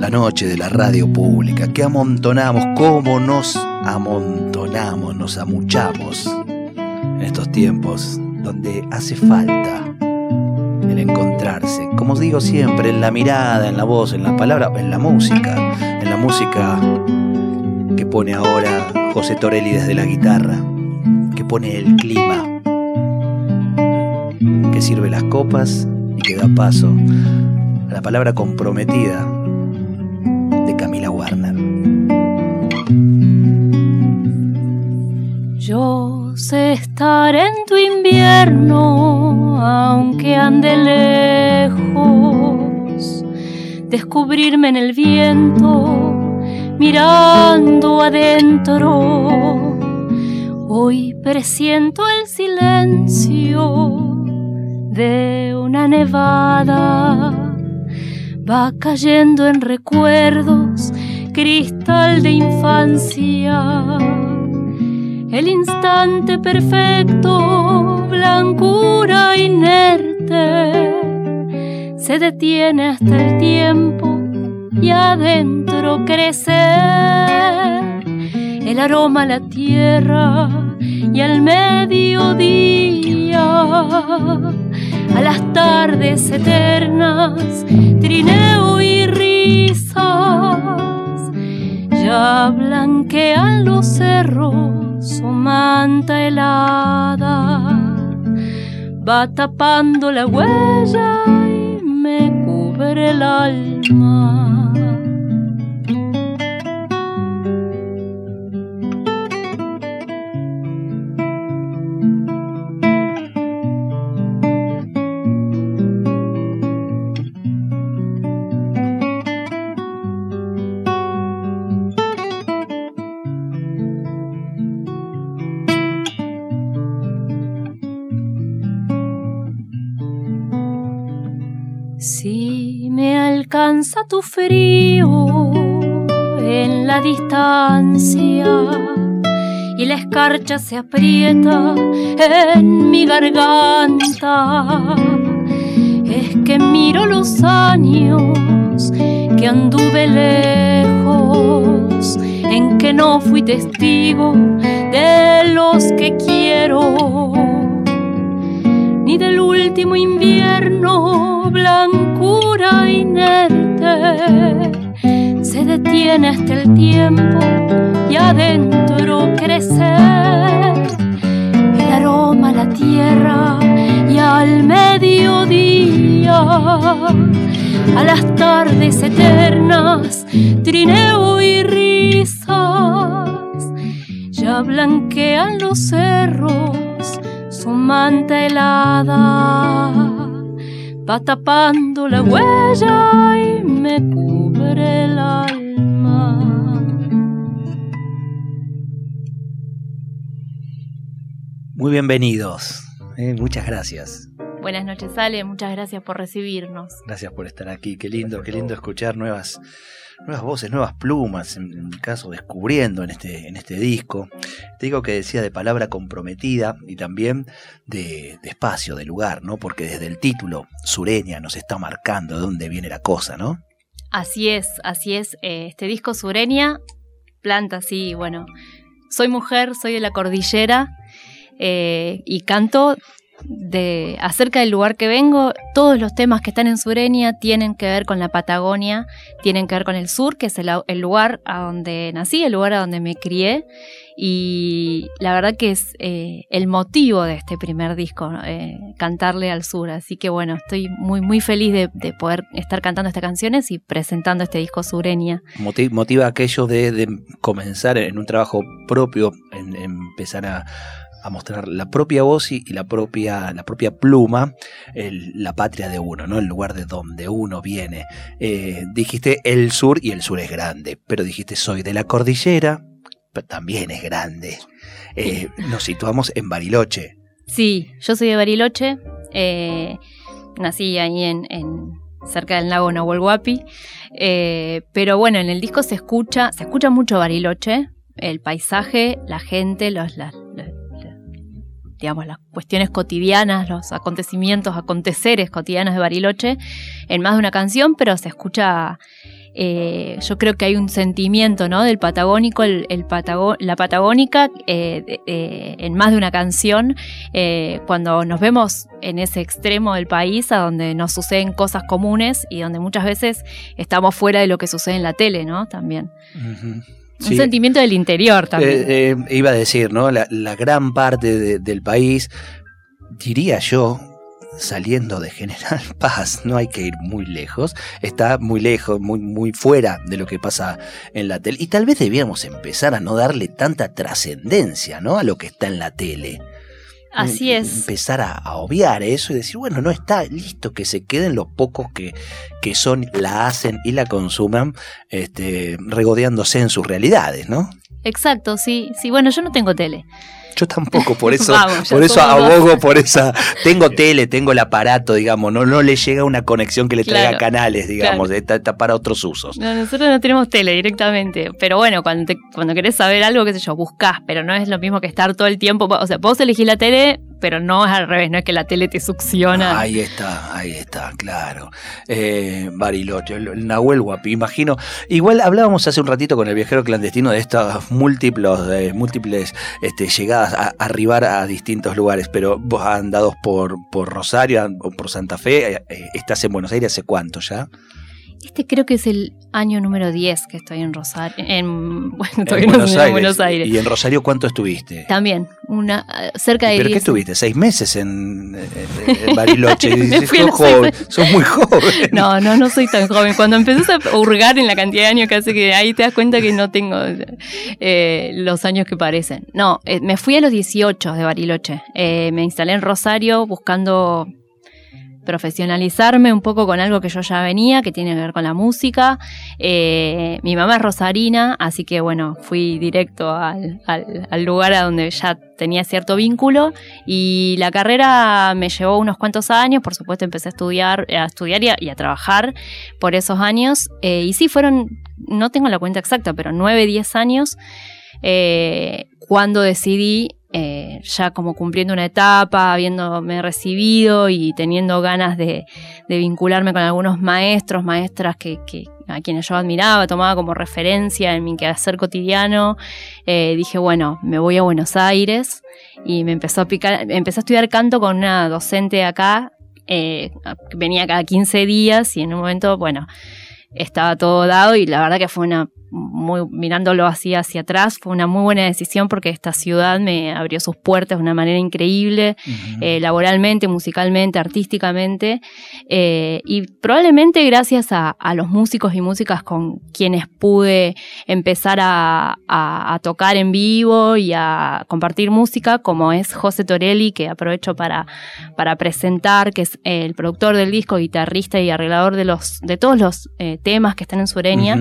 la noche de la radio pública, que amontonamos, cómo nos amontonamos, nos amuchamos en estos tiempos donde hace falta el encontrarse, como digo siempre, en la mirada, en la voz, en la palabra, en la música, en la música que pone ahora José Torelli desde la guitarra, que pone el clima, que sirve las copas y que da paso la palabra comprometida descubrirme en el viento, mirando adentro. Hoy presiento el silencio de una nevada va cayendo en recuerdos, cristal de infancia. El instante perfecto, blancura inerte, se detiene hasta el tiempo y adentro crece. El aroma a la tierra y al mediodía a las tardes eternas, trineo y risas, ya blanquean los cerros su manta helada, va tapando la huella y me cubre el alma. tu frío en la distancia y la escarcha se aprieta en mi garganta. Es que miro los años que anduve lejos, en que no fui testigo de los que quiero, ni del último invierno blancura inerte. Se detiene hasta el tiempo y adentro crece. El aroma a la tierra y al mediodía, a las tardes eternas, trineo y risas, ya blanquean los cerros su manta helada va tapando la huella y me cubre el alma. Muy bienvenidos, eh, muchas gracias. Buenas noches, Ale, muchas gracias por recibirnos. Gracias por estar aquí, qué lindo, qué lindo escuchar nuevas nuevas voces, nuevas plumas, en, mi caso descubriendo en este, en este disco. Te digo que decía de palabra comprometida y también de, espacio, de lugar, ¿no? Porque desde el título, Sureña, nos está marcando de dónde viene la cosa, ¿no? Así es, así es. Eh, este disco Sureña planta así, bueno, soy mujer, soy de la cordillera eh, y canto de acerca del lugar que vengo, todos los temas que están en Sureña tienen que ver con la Patagonia, tienen que ver con el sur, que es el, lugar a donde nací, el lugar a donde me crié. Y la verdad que es eh, el motivo de este primer disco, eh, cantarle al sur. Así que bueno, estoy muy, muy feliz de, poder estar cantando estas canciones y presentando este disco Sureña. Motiva aquello de, comenzar en un trabajo propio, en empezar a a mostrar la propia voz y, la, propia, la propia pluma, la patria de uno, ¿no? El lugar de donde uno viene. Eh, dijiste el sur y el sur es grande, pero dijiste soy de la cordillera, pero también es grande. Eh, nos situamos en Bariloche. Sí, yo soy de Bariloche. Eh, nací ahí en, cerca del lago Nahuel Huapi. pero bueno, en el disco se escucha, se escucha mucho Bariloche, el paisaje, la gente, los, las, digamos, las cuestiones cotidianas, los acontecimientos, aconteceres cotidianos de Bariloche en más de una canción, pero se escucha, eh, yo creo que hay un sentimiento, ¿no? Del patagónico, el, la patagónica eh, en más de una canción, eh, cuando nos vemos en ese extremo del país, a donde nos suceden cosas comunes y donde muchas veces estamos fuera de lo que sucede en la tele, ¿no? También. Un sentimiento del interior también. Eh, eh, iba a decir, ¿no? La, gran parte del país, diría yo, saliendo de General Paz, no hay que ir muy lejos, está muy lejos, muy, muy fuera de lo que pasa en la tele. Y tal vez debíamos empezar a no darle tanta trascendencia, ¿no? A lo que está en la tele. Así es. Empezar a, obviar eso y decir, bueno, no está listo, que se queden los pocos que, que son, la hacen y la consuman, este, regodeándose en sus realidades, ¿no? Exacto, sí, sí, bueno, yo no tengo tele. Yo tampoco, por eso, por eso abogo por esa. Tengo tele, tengo el aparato, digamos, no, no le llega una conexión que le traiga canales, digamos, está, para otros usos. No, nosotros no tenemos tele directamente, pero bueno, cuando, cuando querés saber algo, qué sé yo, buscás, pero no es lo mismo que estar todo el tiempo, o sea, vos elegís la tele, pero no es al revés, no es que la tele te succiona. Ahí está, ahí está, claro. Eh, Bariloche, el, Nahuel Guapi, imagino. Igual hablábamos hace un ratito con el viajero clandestino de estas múltiples, eh, múltiples este, llegadas a, arribar a distintos lugares, pero vos andado por, por Rosario por Santa Fe, eh, estás en Buenos Aires hace cuánto ya? Este creo que es el año número 10 que estoy en Rosario. En, Buenos, Aires. ¿Y en Rosario cuánto estuviste? También, una cerca de ¿Pero qué estuviste? ¿Seis meses en, Bariloche? sos, muy joven. No, no, no soy tan joven. Cuando empezás a hurgar en la cantidad de años que hace que ahí te das cuenta que no tengo eh, los años que parecen. No, eh, me fui a los 18 de Bariloche. Eh, me instalé en Rosario buscando profesionalizarme un poco con algo que yo ya venía, que tiene que ver con la música. Eh, mi mamá es rosarina, así que bueno, fui directo al, lugar a donde ya tenía cierto vínculo y la carrera me llevó unos cuantos años, por supuesto empecé a estudiar, a estudiar y a, trabajar por esos años eh, y sí fueron, no tengo la cuenta exacta, pero nueve, diez años eh, cuando decidí ya como cumpliendo una etapa, habiéndome recibido y teniendo ganas de, vincularme con algunos maestros, maestras que, a quienes yo admiraba, tomaba como referencia en mi quehacer cotidiano, eh, dije, bueno, me voy a Buenos Aires y me empezó a picar, empecé a estudiar canto con una docente acá, eh, venía cada 15 días y en un momento, bueno, estaba todo dado y la verdad que fue una muy, mirándolo así hacia atrás, fue una muy buena decisión porque esta ciudad me abrió sus puertas de una manera increíble, eh, laboralmente, musicalmente, artísticamente, eh, y probablemente gracias a, los músicos y músicas con quienes pude empezar a, tocar en vivo y a compartir música, como es José Torelli, que aprovecho para, para presentar, que es el productor del disco, guitarrista y arreglador de, los, de todos los eh, temas que están en Sureña.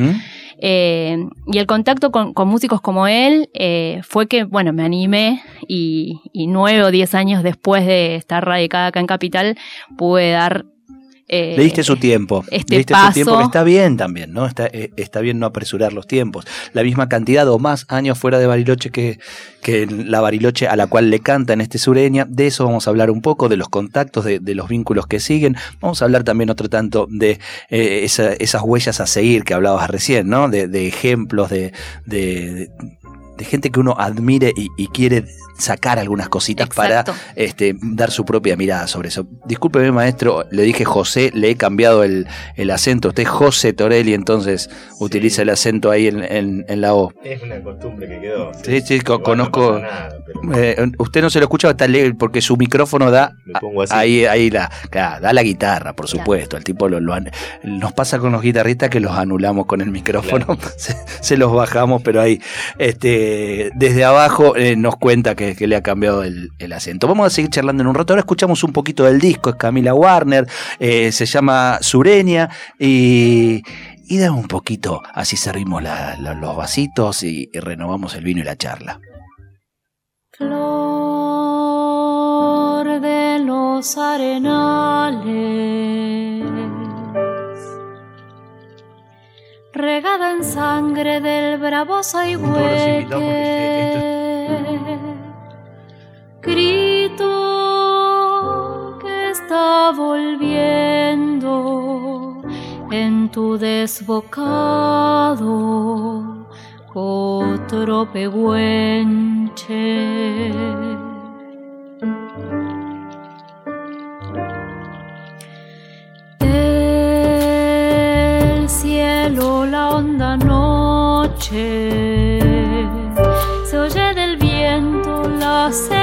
Eh, y el contacto con, músicos como él eh, fue que, bueno, me animé y, y nueve o diez años después de estar radicada acá en Capital, pude dar eh, Le diste su tiempo. Este Le su tiempo, que está bien también, ¿no? Está, eh, está bien no apresurar los tiempos. La misma cantidad o más años fuera de Bariloche que, que la Bariloche a la cual le canta en este sureña. De eso vamos a hablar un poco, de los contactos, de, los vínculos que siguen. Vamos a hablar también otro tanto de eh, esas huellas a seguir que hablabas recién, ¿no? De, ejemplos, de, de de gente que uno admire y, quiere sacar algunas cositas para este, dar su propia mirada sobre eso. Discúlpeme, maestro, le dije José, le he cambiado el, acento. Usted es José Torelli, entonces utiliza el acento ahí en, la O. Es una costumbre que quedó. Sí, sí, conozco. Eh, usted no se lo escucha hasta porque su micrófono da. Ahí, ahí da, da la guitarra, por supuesto. El tipo lo, nos pasa con los guitarristas que los anulamos con el micrófono, se, se, los bajamos, pero ahí. Este, desde abajo eh, nos cuenta que que, le ha cambiado el, acento. Vamos a seguir charlando en un rato. Ahora escuchamos un poquito del disco, es Camila Warner, eh, se llama Sureña y, y da un poquito, así servimos los vasitos y, y renovamos el vino y la charla. Flor de los arenales regada en sangre del bravo hueque. Grito que está volviendo en tu desbocado otro pehuenche. la honda noche. Se oye del viento la serenata.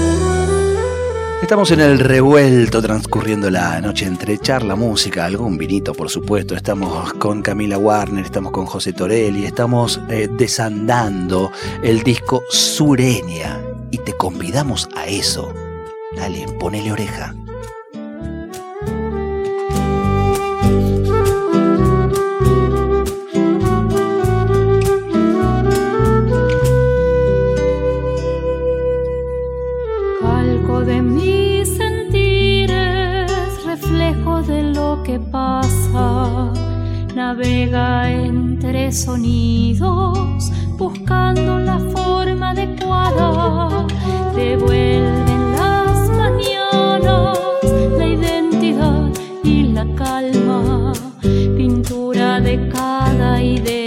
Estamos en el revuelto transcurriendo la noche entre charla, música, algún vinito por supuesto. Estamos con Camila Warner, estamos con José Torelli, estamos eh, desandando el disco Sureña y te convidamos a eso. Dale, ponele oreja. Pasa, navega entre sonidos, buscando la forma adecuada, devuelven las mañanas la identidad y la calma, pintura de cada idea.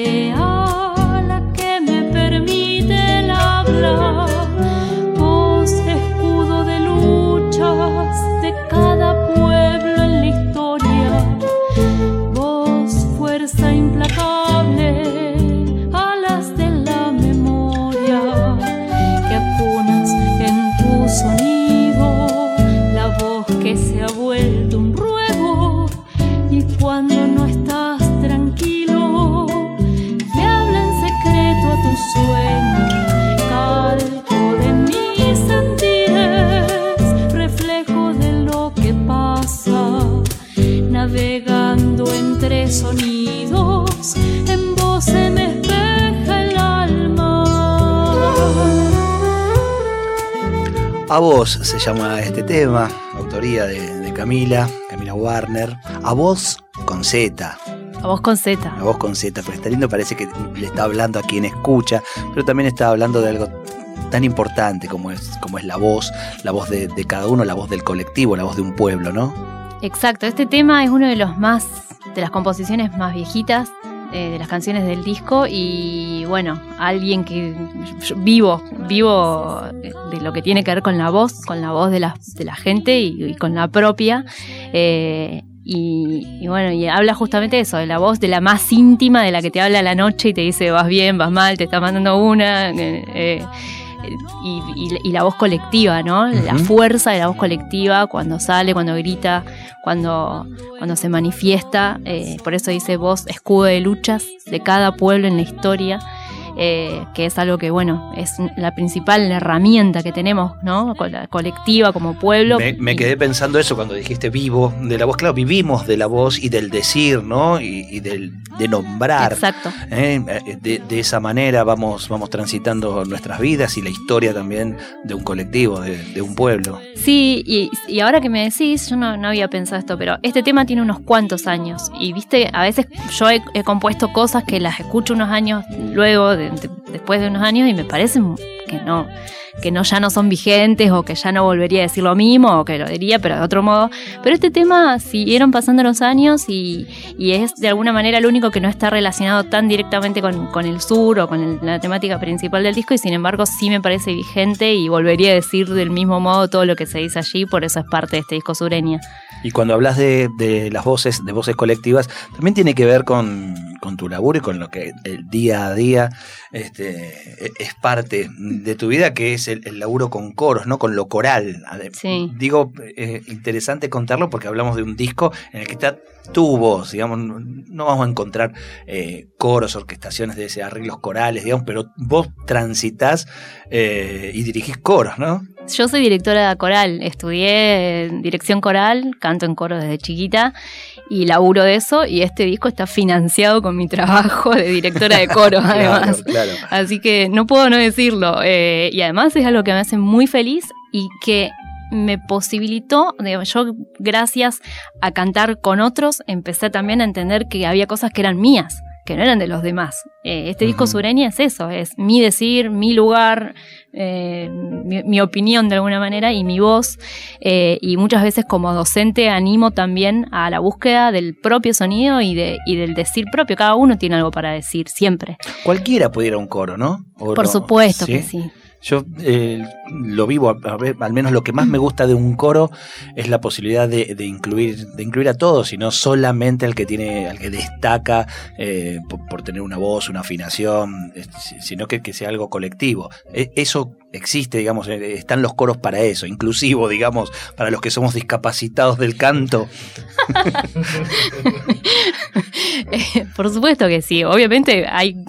Se llama este tema, autoría de, Camila, Camila Warner. A vos con Z. A vos con Z. A vos con Z, pero está lindo, parece que le está hablando a quien escucha, pero también está hablando de algo tan importante como es, como es la voz, la voz de, de cada uno, la voz del colectivo, la voz de un pueblo, ¿no? Exacto, este tema es uno de los más, de las composiciones más viejitas eh, de las canciones del disco y bueno, alguien que vivo, vivo de lo que tiene que ver con la voz, con la voz de la, de la gente y, con la propia. Eh, y, bueno, y habla justamente eso, de la voz de la más íntima, de la que te habla la noche y te dice vas bien, vas mal, te está mandando una. Eh, y, la voz colectiva, ¿no? La fuerza de la voz colectiva cuando sale, cuando grita, cuando, cuando se manifiesta. Eh, por eso dice voz, escudo de luchas de cada pueblo en la historia. Eh, que es algo que, bueno, es la principal herramienta que tenemos, ¿no? colectiva como pueblo. Me, quedé pensando eso cuando dijiste vivo de la voz, claro, vivimos de la voz y del decir, ¿no? Y, del, de nombrar. Exacto. ¿eh? De, esa manera vamos, vamos transitando nuestras vidas y la historia también de un colectivo, de, un pueblo. Sí, y, ahora que me decís, yo no, había pensado esto, pero este tema tiene unos cuantos años. Y viste, a veces yo he, compuesto cosas que las escucho unos años luego, después de unos años, y me parecen que no que no ya no son vigentes o que ya no volvería a decir lo mismo o que lo diría pero de otro modo. Pero este tema siguieron pasando los años y, es de alguna manera el único que no está relacionado tan directamente con, el sur o con la temática principal del disco y sin embargo sí me parece vigente y volvería a decir del mismo modo todo lo que se dice allí, por eso es parte de este disco sureña. Y cuando hablas de, las voces, de voces colectivas, también tiene que ver con, tu laburo y con lo que el día a día este, e, es parte de tu vida, que es el, laburo con coros, ¿no? Con lo coral. Digo, eh, interesante contarlo porque hablamos de un disco en el que está tu voz, digamos, no vamos a encontrar eh, coros, orquestaciones de ese, arreglos corales, digamos, pero vos transitas eh, y dirigís coros, ¿no? Yo soy directora coral, estudié dirección coral, canto en coro desde chiquita y laburo de eso y este disco está financiado con mi trabajo de directora de coro además. Así que no puedo no decirlo eh, y además es algo que me hace muy feliz y que me posibilitó, yo gracias a cantar con otros empecé también a entender que había cosas que eran mías que no eran de los demás. Eh, este disco sureña es eso, es mi decir, mi lugar, eh, mi, opinión de alguna manera y mi voz. Eh, y muchas veces como docente animo también a la búsqueda del propio sonido y, de, y del decir propio. Cada uno tiene algo para decir, siempre. Cualquiera puede ir a un coro, ¿no? Por supuesto que sí. Yo eh, lo vivo, a ver, al menos lo que más me gusta de un coro es la posibilidad de, incluir, de incluir a todos, y no solamente al que tiene, al que destaca eh, por, tener una voz, una afinación, sino que, que sea algo colectivo. E, eso existe, digamos, eh, están los coros para eso, inclusivo, digamos, para los que somos discapacitados del canto. por supuesto que sí, obviamente hay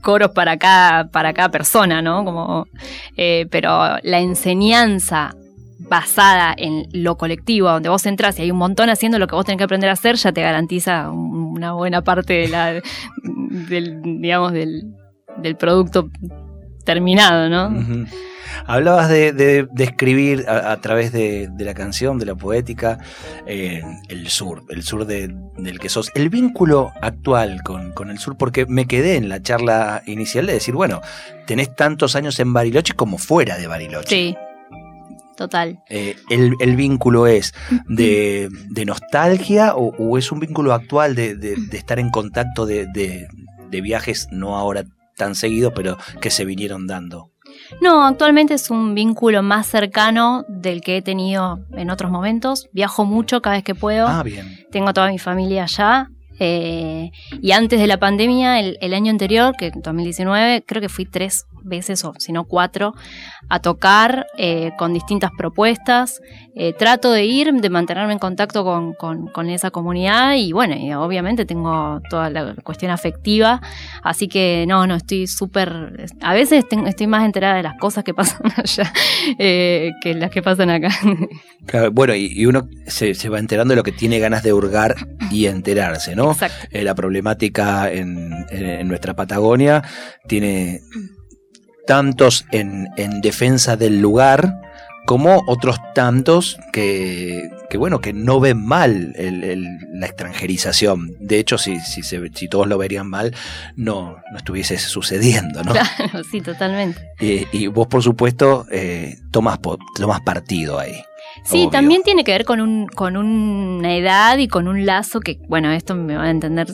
coros para cada, para cada persona, ¿no? Como, eh, pero la enseñanza basada en lo colectivo, donde vos entras y hay un montón haciendo lo que vos tenés que aprender a hacer, ya te garantiza una buena parte de la, del, digamos, del, del producto terminado, ¿no? Hablabas de, escribir a, través de, la canción, de la poética, eh, el sur, el sur del que sos. El vínculo actual con, el sur, porque me quedé en la charla inicial de decir, bueno, tenés tantos años en Bariloche como fuera de Bariloche. Sí. Total. Eh, el, vínculo es de, nostalgia o, es un vínculo actual de, estar en contacto de, viajes, no ahora tan seguidos, pero que se vinieron dando? No, actualmente es un vínculo más cercano del que he tenido en otros momentos. Viajo mucho cada vez que puedo. Ah, bien. Tengo toda mi familia allá. Eh, y antes de la pandemia, el, el, año anterior, que en 2019, creo que fui tres veces o si no cuatro a tocar eh, con distintas propuestas. Eh, trato de ir, de mantenerme en contacto con, esa comunidad y bueno, y obviamente tengo toda la cuestión afectiva, así que no, no, estoy súper, a veces estoy más enterada de las cosas que pasan allá eh, que las que pasan acá. bueno, y, uno se, va enterando de lo que tiene ganas de hurgar y enterarse, ¿no? la problemática en, en nuestra Patagonia tiene tantos en, defensa del lugar como otros tantos que, bueno, que no ven mal la extranjerización. De hecho, si, si, si, todos lo verían mal, no, no estuviese sucediendo, ¿no? Claro, sí, totalmente. y vos, por supuesto, eh, tomas, tomas partido ahí. Sí, también tiene que ver con, un, con una edad y con un lazo que, bueno, esto me va a entender,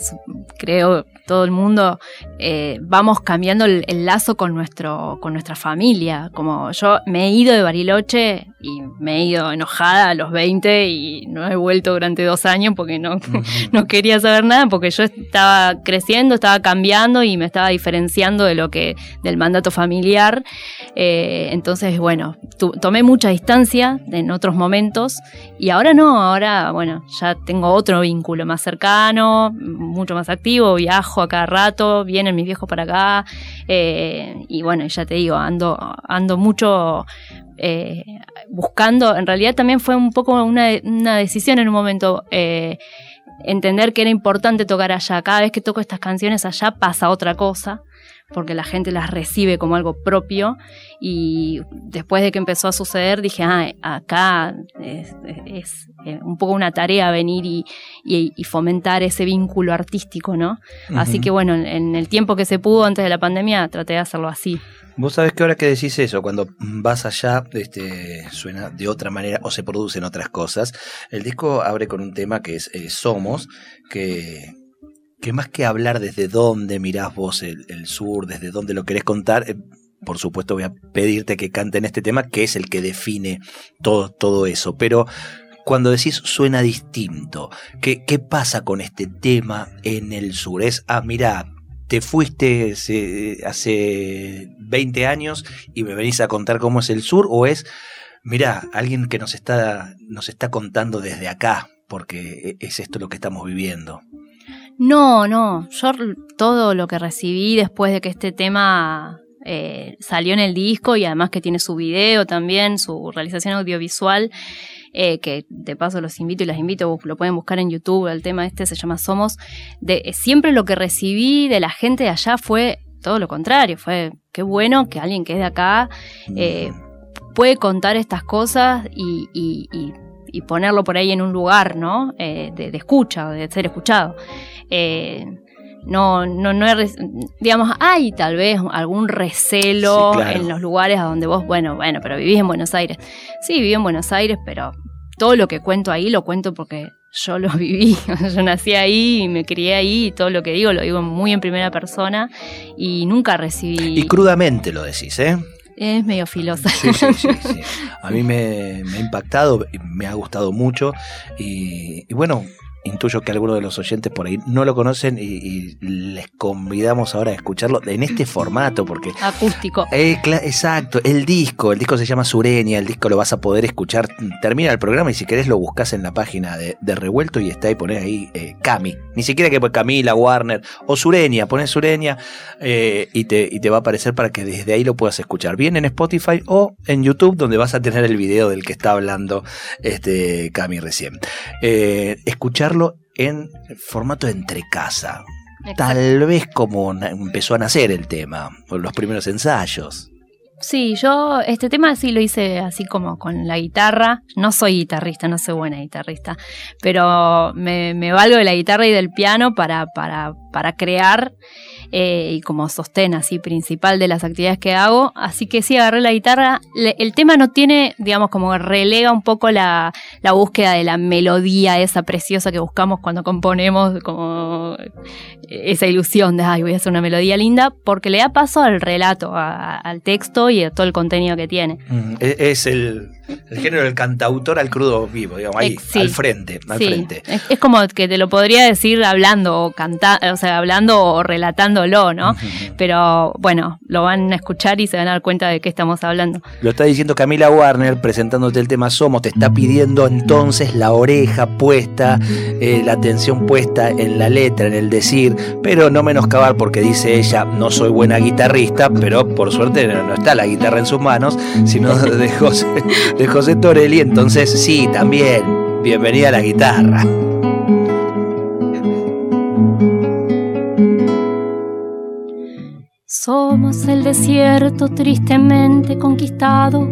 creo, todo el mundo. Eh, vamos cambiando el, lazo con, nuestro, con nuestra familia. Como yo me he ido de Bariloche y me he ido enojada a los 20 y no he vuelto durante dos años porque no, no quería saber nada, porque yo estaba creciendo, estaba cambiando y me estaba diferenciando de lo que, del mandato familiar. Eh, entonces, bueno, tomé mucha distancia en otros momentos y ahora no, ahora, bueno, ya tengo otro vínculo más cercano, mucho más activo, viajo a cada rato, vienen mis viejos para acá eh, y bueno, ya te digo, ando, ando mucho eh, buscando, en realidad también fue un poco una, decisión en un momento. Eh, entender que era importante tocar allá. Cada vez que toco estas canciones allá pasa otra cosa, porque la gente las recibe como algo propio. Y después de que empezó a suceder, dije, ah, acá es, un poco una tarea venir y, fomentar ese vínculo artístico, ¿no? Así que bueno, en el tiempo que se pudo antes de la pandemia, traté de hacerlo así. Vos sabés que ahora que decís eso, cuando vas allá, este, suena de otra manera o se producen otras cosas. El disco abre con un tema que es eh, Somos, que, que más que hablar desde dónde mirás vos el, sur, desde dónde lo querés contar, eh, por supuesto voy a pedirte que canten este tema, que es el que define todo, todo eso. Pero cuando decís suena distinto, ¿qué, ¿qué pasa con este tema en el sur? Es, ah, mira, te fuiste hace 20 años y me venís a contar cómo es el sur o es, mira, alguien que nos está, nos está contando desde acá, porque e, es esto lo que estamos viviendo. No, no, yo todo lo que recibí después de que este tema eh, salió en el disco y además que tiene su video también, su realización audiovisual, eh, que de paso los invito y las invito, lo pueden buscar en YouTube, el tema este se llama Somos, de, eh, siempre lo que recibí de la gente de allá fue todo lo contrario, fue qué bueno que alguien que es de acá puede contar estas cosas y, ponerlo por ahí en un lugar, ¿no? de, escucha, de ser escuchado. no, no, no es, digamos, hay tal vez algún recelo en los lugares a donde vos, bueno, bueno, pero vivís en Buenos Aires. Sí, viví en Buenos Aires, pero todo lo que cuento ahí lo cuento porque yo lo viví. yo nací ahí y me crié ahí y todo lo que digo lo digo muy en primera persona y nunca recibí. Y crudamente lo decís, ¿eh? Es medio filosa. Sí, sí, sí, A mí me, ha impactado, me ha gustado mucho y, y bueno, intuyo que algunos de los oyentes por ahí no lo conocen y, les convidamos ahora a escucharlo en este formato porque acústico. Eh, exacto, el disco, el disco se llama Sureña, el disco lo vas a poder escuchar, termina el programa y si querés lo buscas en la página de, Revuelto y está ahí, poner ahí eh, Cami, ni siquiera que pues Camila, Warner o Sureña, pones Sureña eh, y, te, y te va a aparecer para que desde ahí lo puedas escuchar, bien en Spotify o en YouTube donde vas a tener el video del que está hablando este Cami recién. En formato entre casa. Tal vez como empezó a nacer el tema, por los primeros ensayos. Sí, yo este tema sí lo hice así como con la guitarra. No soy guitarrista, no soy buena guitarrista, pero me, me valgo de la guitarra y del piano para, para, para crear eh, y como sostén así principal de las actividades que hago. Así que sí, agarré la guitarra. el tema no tiene, digamos, como relega un poco la, búsqueda de la melodía esa preciosa que buscamos cuando componemos, como esa ilusión de, ay, voy a hacer una melodía linda, porque le da paso al relato, al texto y a todo el contenido que tiene. E, es el, género del cantautor al crudo vivo, digamos, ahí, al frente, al frente. Es, como que te lo podría decir hablando o cantando, o sea, hablando o relatándolo, ¿no? Pero bueno, lo van a escuchar y se van a dar cuenta de qué estamos hablando. Lo está diciendo Camila Warner presentándote el tema Somos, te está pidiendo entonces la oreja puesta, eh, la atención puesta en la letra, en el decir, pero no menoscabar porque dice ella, no soy buena guitarrista, pero por suerte no, está la guitarra en sus manos, sino de José, de José Torelli, entonces sí, también, bienvenida a la guitarra. Somos el desierto tristemente conquistado,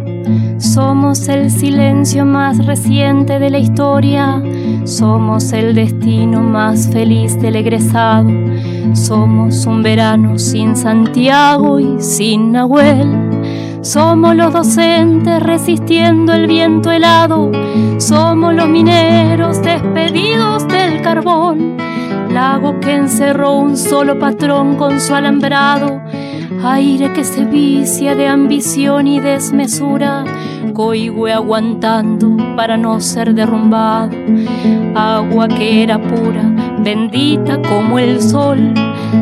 somos el silencio más reciente de la historia, somos el destino más feliz del egresado, somos un verano sin Santiago y sin Nahuel. Somos los docentes resistiendo el viento helado, somos los mineros despedidos del carbón lago que encerró un solo patrón con su alambrado, aire que se vicia de ambición y desmesura, coigüe aguantando para no ser derrumbado, agua que era pura, bendita como el sol,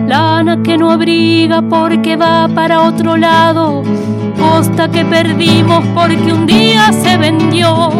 lana que no abriga porque va para otro lado, costa que perdimos porque un día se vendió.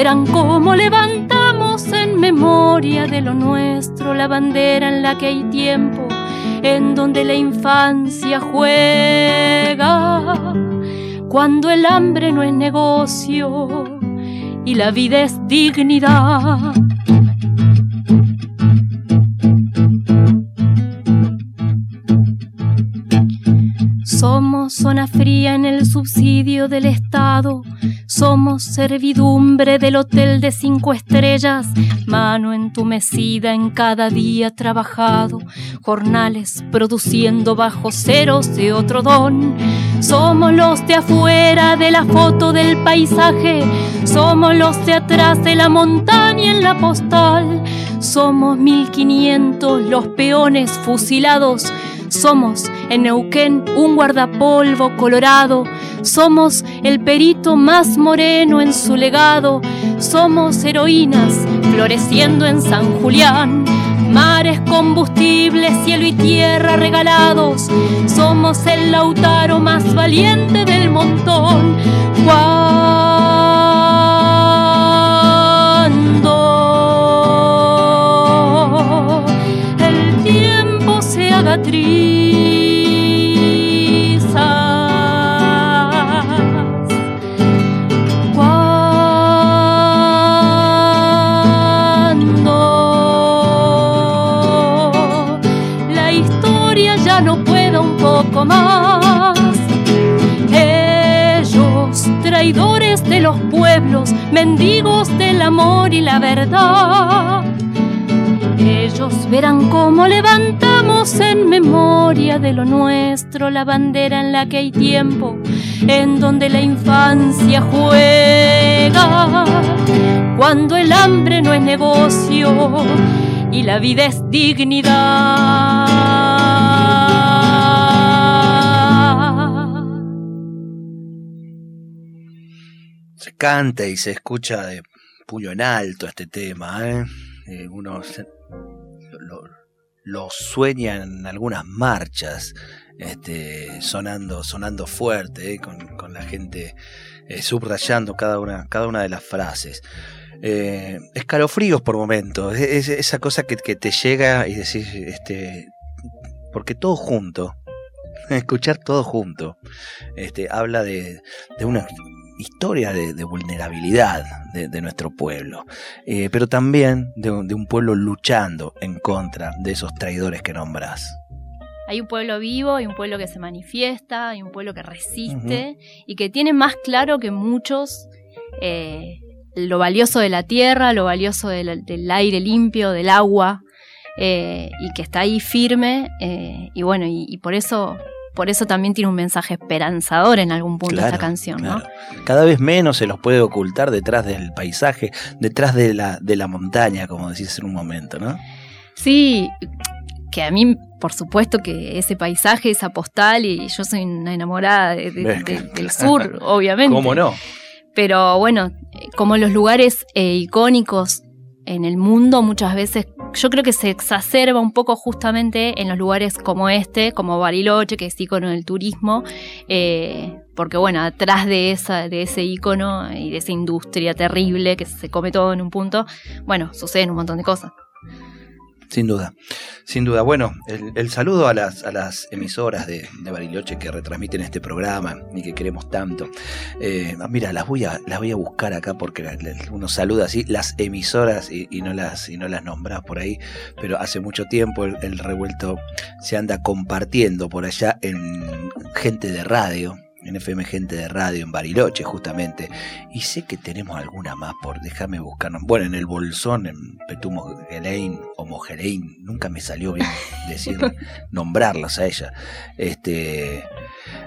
Verán cómo levantamos en memoria de lo nuestro la bandera en la que hay tiempo, en donde la infancia juega, cuando el hambre no es negocio y la vida es dignidad. Servidumbre del hotel de cinco estrellas. Mano entumecida en cada día trabajado. Jornales produciendo bajo ceros de otro don. Somos los de afuera de la foto del paisaje. Somos los de atrás de la montaña en la postal. Somos 1500 los peones fusilados somos en Neuquén un guardapolvo colorado. Somos el perito más moreno en su legado. Somos heroínas floreciendo en San Julián. Mares combustibles, cielo y tierra regalados. Somos el lautaro más valiente del montón. Cuando el tiempo se haga triste mendigos del amor y la verdad. Ellos verán cómo levantamos en memoria de lo nuestro la bandera en la que hay tiempo, en donde la infancia juega, cuando el hambre no es negocio y la vida es dignidad. Canta y se escucha de puño en alto este tema. ¿eh? eh uno lo, sueña en algunas marchas, este, sonando, sonando fuerte, ¿eh? con, la gente eh, subrayando cada una, cada una de las frases. escalofríos por momentos, es, esa cosa que, te llega y decís, este, porque todo junto, escuchar todo junto, este, habla de, de una historia de, vulnerabilidad de, nuestro pueblo, eh, pero también de, un pueblo luchando en contra de esos traidores que nombras. Hay un pueblo vivo, hay un pueblo que se manifiesta, hay un pueblo que resiste y que tiene más claro que muchos eh, lo valioso de la tierra, lo valioso del, aire limpio, del agua, eh, y que está ahí firme. y bueno, y por eso por eso también tiene un mensaje esperanzador en algún punto esta canción, ¿no? Cada vez menos se los puede ocultar detrás del paisaje, detrás de la, de la montaña, como decís en un momento, ¿no? Sí, que a mí, por supuesto que ese paisaje, esa postal, y yo soy una enamorada del sur, obviamente. ¿Cómo no? Pero bueno, como los lugares eh, icónicos en el mundo muchas veces yo creo que se exacerba un poco justamente en los lugares como este, como Bariloche, que es icono del turismo, eh, porque bueno, atrás de, esa, de ese icono y de esa industria terrible que se come todo en un punto, bueno, suceden un montón de cosas. Sin duda, sin duda. Bueno, el, saludo a las, a las emisoras de, Bariloche que retransmiten este programa y que queremos tanto. Eh, mira, las voy, a, las voy a buscar acá porque uno saluda así, las emisoras y, no las, y no las nombras por ahí, pero hace mucho tiempo el revuelto se anda compartiendo por allá en gente de radio en FM Gente de Radio en Bariloche, justamente. Y sé que tenemos alguna más por déjame buscar. Bueno, en el Bolsón, en Petumo Gelein o Mogelein, nunca me salió bien decir, nombrarlas a ella. Este,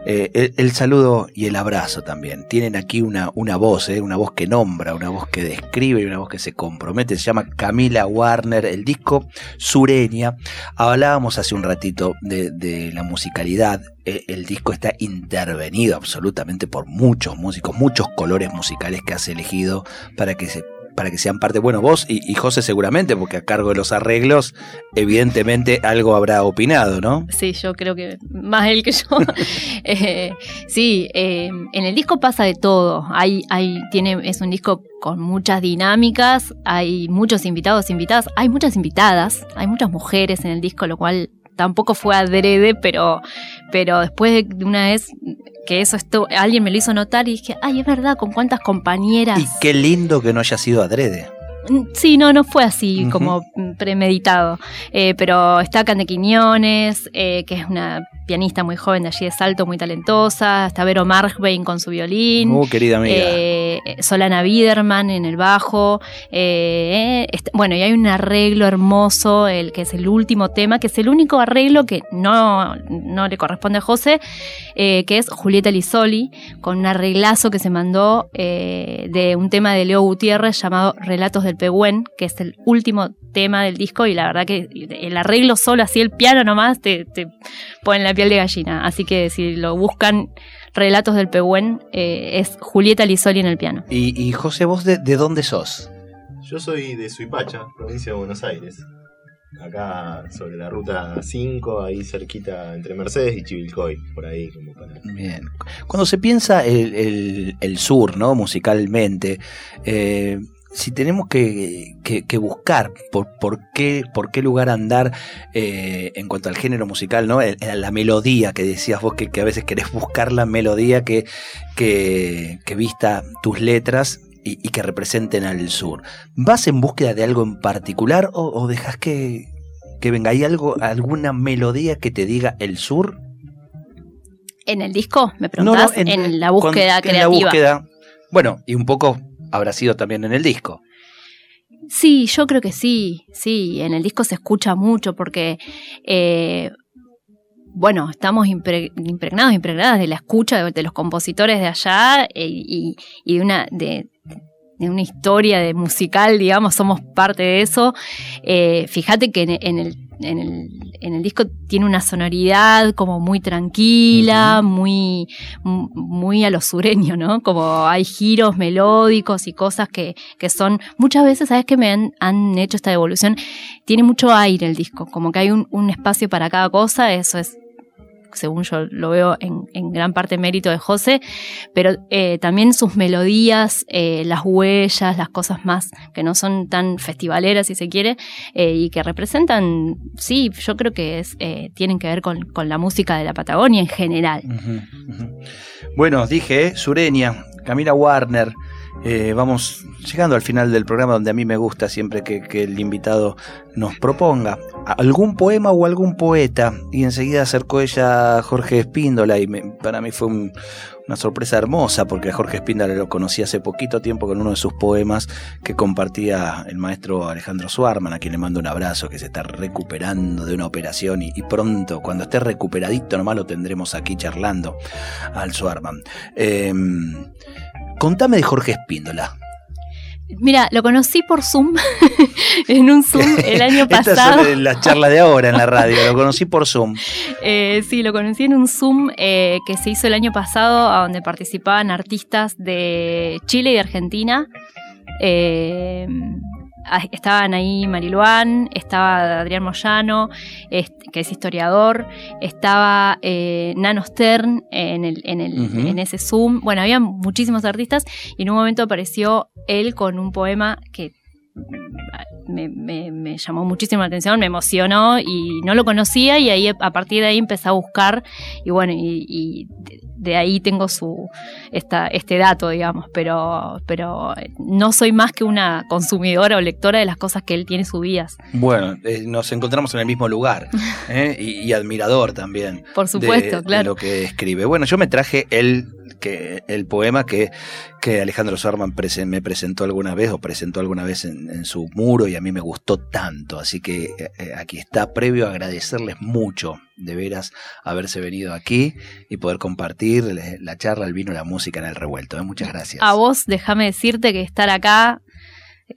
eh, el, saludo y el abrazo también. Tienen aquí una, una voz, eh, una voz que nombra, una voz que describe y una voz que se compromete. Se llama Camila Warner, el disco Sureña. Hablábamos hace un ratito de, de la musicalidad el disco está intervenido absolutamente por muchos músicos, muchos colores musicales que has elegido para que se para que sean parte, bueno, vos y, José seguramente, porque a cargo de los arreglos, evidentemente algo habrá opinado, ¿no? Sí, yo creo que más él que yo. Eh, sí, eh, en el disco pasa de todo. Hay, hay, tiene, es un disco con muchas dinámicas, hay muchos invitados, invitadas, hay muchas invitadas, hay muchas mujeres en el disco, lo cual tampoco fue adrede, pero, pero después de una vez que eso esto, alguien me lo hizo notar y dije, ay, es verdad, con cuántas compañeras. Y qué lindo que no haya sido adrede. Mm, sí, no, no fue así como premeditado. Eh, pero está Cande Quiñones, eh, que es una pianista muy joven de allí de Salto, muy talentosa. Está Vero Markbein con su violín. Uh, querida amiga. Eh, Solana Biederman en el bajo. bueno, y hay un arreglo hermoso, el que es el último tema, que es el único arreglo que no, no le corresponde a José, que es Julieta Lisoli, con un arreglazo que se mandó de un tema de Leo Gutiérrez llamado Relatos del Pehuen, que es el último tema del disco, y la verdad que el arreglo solo, así el piano nomás, te, te pone la piel de gallina. Así que si lo buscan, Relatos del Pehuen, eh, es Julieta Lisoli en el piano. Y, José, ¿vos de, dónde sos? Yo soy de Suipacha, provincia de Buenos Aires. Acá sobre la ruta 5, ahí cerquita entre Mercedes y Chivilcoy, por ahí como para... Bien. Cuando se piensa el, el, sur, ¿no? Musicalmente, eh, si tenemos que, buscar por, por, qué, por qué lugar andar eh, en cuanto al género musical, ¿no? la melodía que decías vos, que, a veces querés buscar la melodía que, que, vista tus letras y, que representen al sur. ¿Vas en búsqueda de algo en particular o, dejas que, venga? ¿Hay algo, alguna melodía que te diga el sur? ¿En el disco? ¿Me preguntás? en, la búsqueda creativa. En la búsqueda. Bueno, y un poco habrá sido también en el disco. Sí, yo creo que sí, sí, en el disco se escucha mucho porque, eh, bueno, estamos impregnados, impregnadas de la escucha de, los compositores de allá eh, y, de una... una historia de musical, digamos, somos parte de eso. Eh, fíjate que en el en el, en el disco tiene una sonoridad como muy tranquila, muy, muy a lo sureño, ¿no? Como hay giros melódicos y cosas que, que son, muchas veces, ¿sabes que me han, han, hecho esta evolución? Tiene mucho aire el disco, como que hay un, un espacio para cada cosa, eso es según yo lo veo en, gran parte mérito de José, pero eh, también sus melodías, eh, las huellas, las cosas más que no son tan festivaleras, si se quiere, eh, y que representan, sí, yo creo que es, tienen que ver con, la música de la Patagonia en general. Bueno, dije, Sureña, Camila Warner, eh, vamos llegando al final del programa donde a mí me gusta siempre que, el invitado nos proponga algún poema o algún poeta. Y enseguida acercó ella a Jorge Espíndola y para mí fue una sorpresa hermosa porque Jorge Espíndola lo conocí hace poquito tiempo con uno de sus poemas que compartía el maestro Alejandro Suarman a quien le mando un abrazo que se está recuperando de una operación y, pronto cuando esté recuperadito nomás lo tendremos aquí charlando al Suarman em, Contame de Jorge Espíndola. Mira, lo conocí por Zoom, en un Zoom el año pasado. Esta es la charla de ahora en la radio, lo conocí por Zoom. Eh, sí, lo conocí en un Zoom eh, que se hizo el año pasado, a donde participaban artistas de Chile y de Argentina. Eh, estaban ahí Mariluán, estaba Adrián Moyano, que es historiador, estaba eh, Nano Stern en, el, en, el, en ese Zoom. Bueno, había muchísimos artistas y en un momento apareció él con un poema que me, llamó muchísimo la atención, me emocionó y no lo conocía y ahí a partir de ahí empecé a buscar y bueno, y, de, ahí tengo su esta, este dato, digamos, pero, pero no soy más que una consumidora o lectora de las cosas que él tiene subidas. Bueno, eh, nos encontramos en el mismo lugar ¿eh? y, admirador también. Por supuesto, claro. De lo que escribe. Bueno, yo me traje el el poema que, que Alejandro Sarman me presentó alguna vez o presentó alguna vez en, su muro y a mí me gustó tanto. Así que eh, eh, aquí está, previo a agradecerles mucho de veras haberse venido aquí y poder compartir la charla, el vino, la música en el revuelto. ¿eh? Muchas gracias. A vos, déjame decirte que estar acá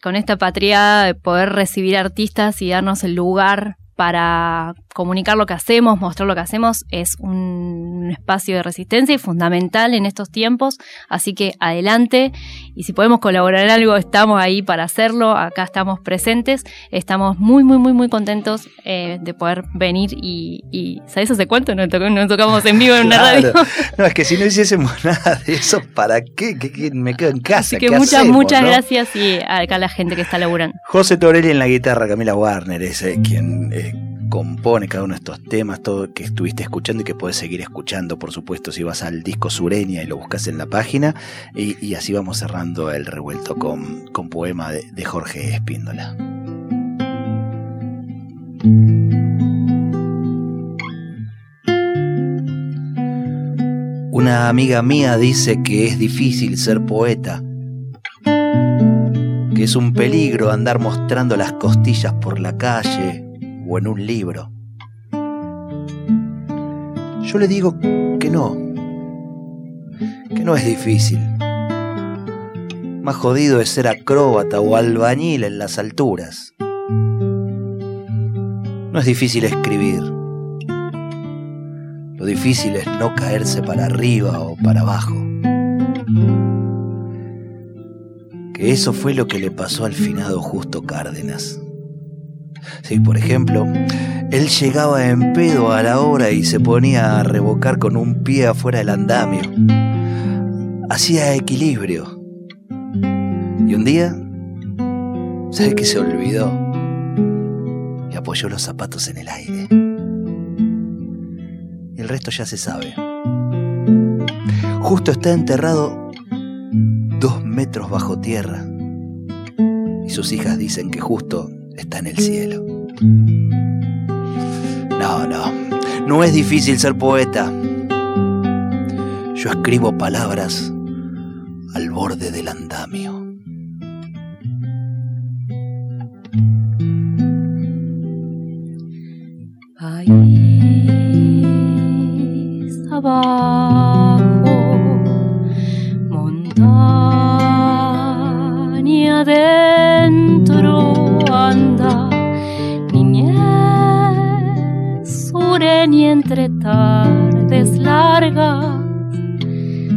con esta patria, de poder recibir artistas y darnos el lugar para comunicar lo que hacemos, mostrar lo que hacemos, es un espacio de resistencia y fundamental en estos tiempos. Así que adelante y si podemos colaborar en algo, estamos ahí para hacerlo. Acá estamos presentes. Estamos muy, muy, muy, muy contentos eh, de poder venir y, ¿sabes hace cuánto no, tocamos en vivo en una radio? No, es que si no hiciésemos nada de eso, ¿para qué? me quedo en casa. Así que muchas, muchas gracias y acá la gente que está laburando. José Torelli en la guitarra, Camila Warner es eh, quien eh, compone cada uno de estos temas, todo que estuviste escuchando y que puedes seguir escuchando, por supuesto, si vas al disco Sureña y lo buscas en la página. Y, así vamos cerrando el revuelto con, con poema de, de Jorge Espíndola. Una amiga mía dice que es difícil ser poeta, que es un peligro andar mostrando las costillas por la calle o en un libro. Yo le digo que no, que no es difícil. Más jodido es ser acróbata o albañil en las alturas. No es difícil escribir. Lo difícil es no caerse para arriba o para abajo. Que eso fue lo que le pasó al finado Justo Cárdenas. Sí, por ejemplo, él llegaba en pedo a la hora y se ponía a revocar con un pie afuera del andamio. Hacía equilibrio. Y un día, ¿sabe qué se olvidó? Y apoyó los zapatos en el aire. Y el resto ya se sabe. Justo está enterrado dos metros bajo tierra. Y sus hijas dicen que justo está en el cielo. No, no, no es difícil ser poeta. Yo escribo palabras al borde del andamio. País abajo, entre tardes largas,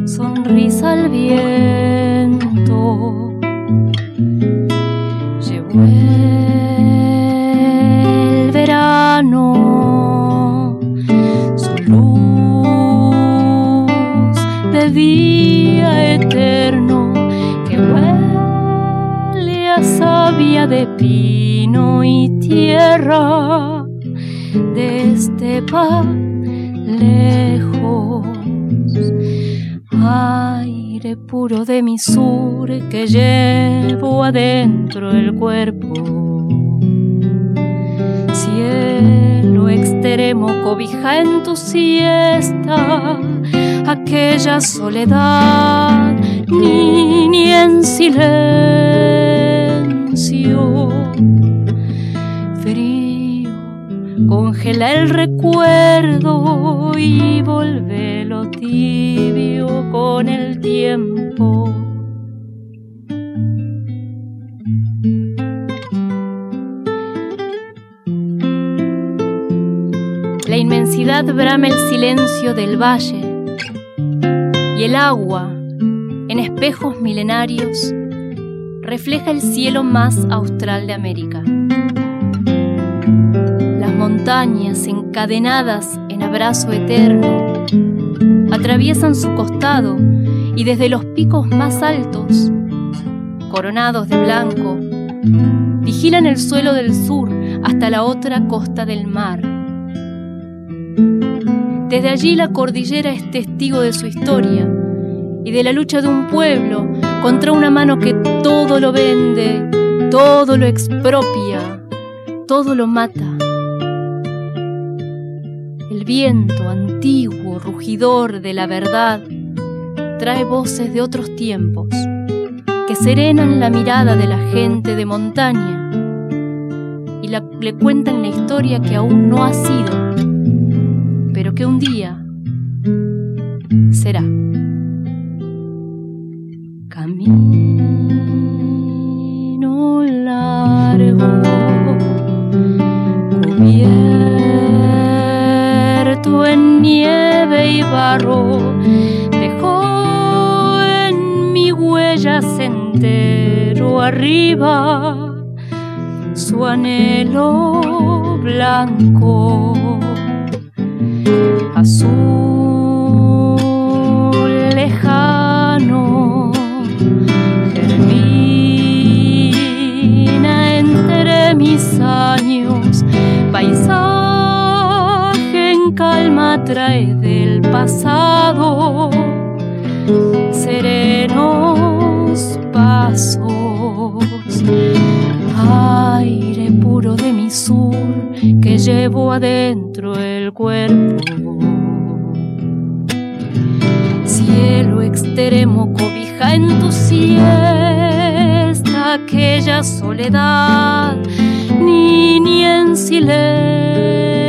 sonrisa al viento. Llevó el verano, su luz de día eterno que huele a savia de pino y tierra de este pa lejos. Aire puro de mi sur que llevo adentro el cuerpo. Cielo extremo cobija en tu siesta aquella soledad, ni en silencio congela el recuerdo y vuelve lo tibio con el tiempo. La inmensidad brama el silencio del valle y el agua, en espejos milenarios, refleja el cielo más austral de América montañas encadenadas en abrazo eterno atraviesan su costado y desde los picos más altos, coronados de blanco, vigilan el suelo del sur hasta la otra costa del mar. Desde allí la cordillera es testigo de su historia y de la lucha de un pueblo contra una mano que todo lo vende, todo lo expropia, todo lo mata. Viento antiguo, rugidor de la verdad, trae voces de otros tiempos que serenan la mirada de la gente de montaña y le cuentan la historia que aún no ha sido, pero que un día será. Camino nieve y barro sendero arriba, su anhelo blanco, azul lejano, termina entre mis años, paisaje en trae del pasado serenos pasos, aire puro de mi sur que llevo adentro el cuerpo. Cielo extremo, cobija en tu siesta aquella soledad, ni, ni en silencio.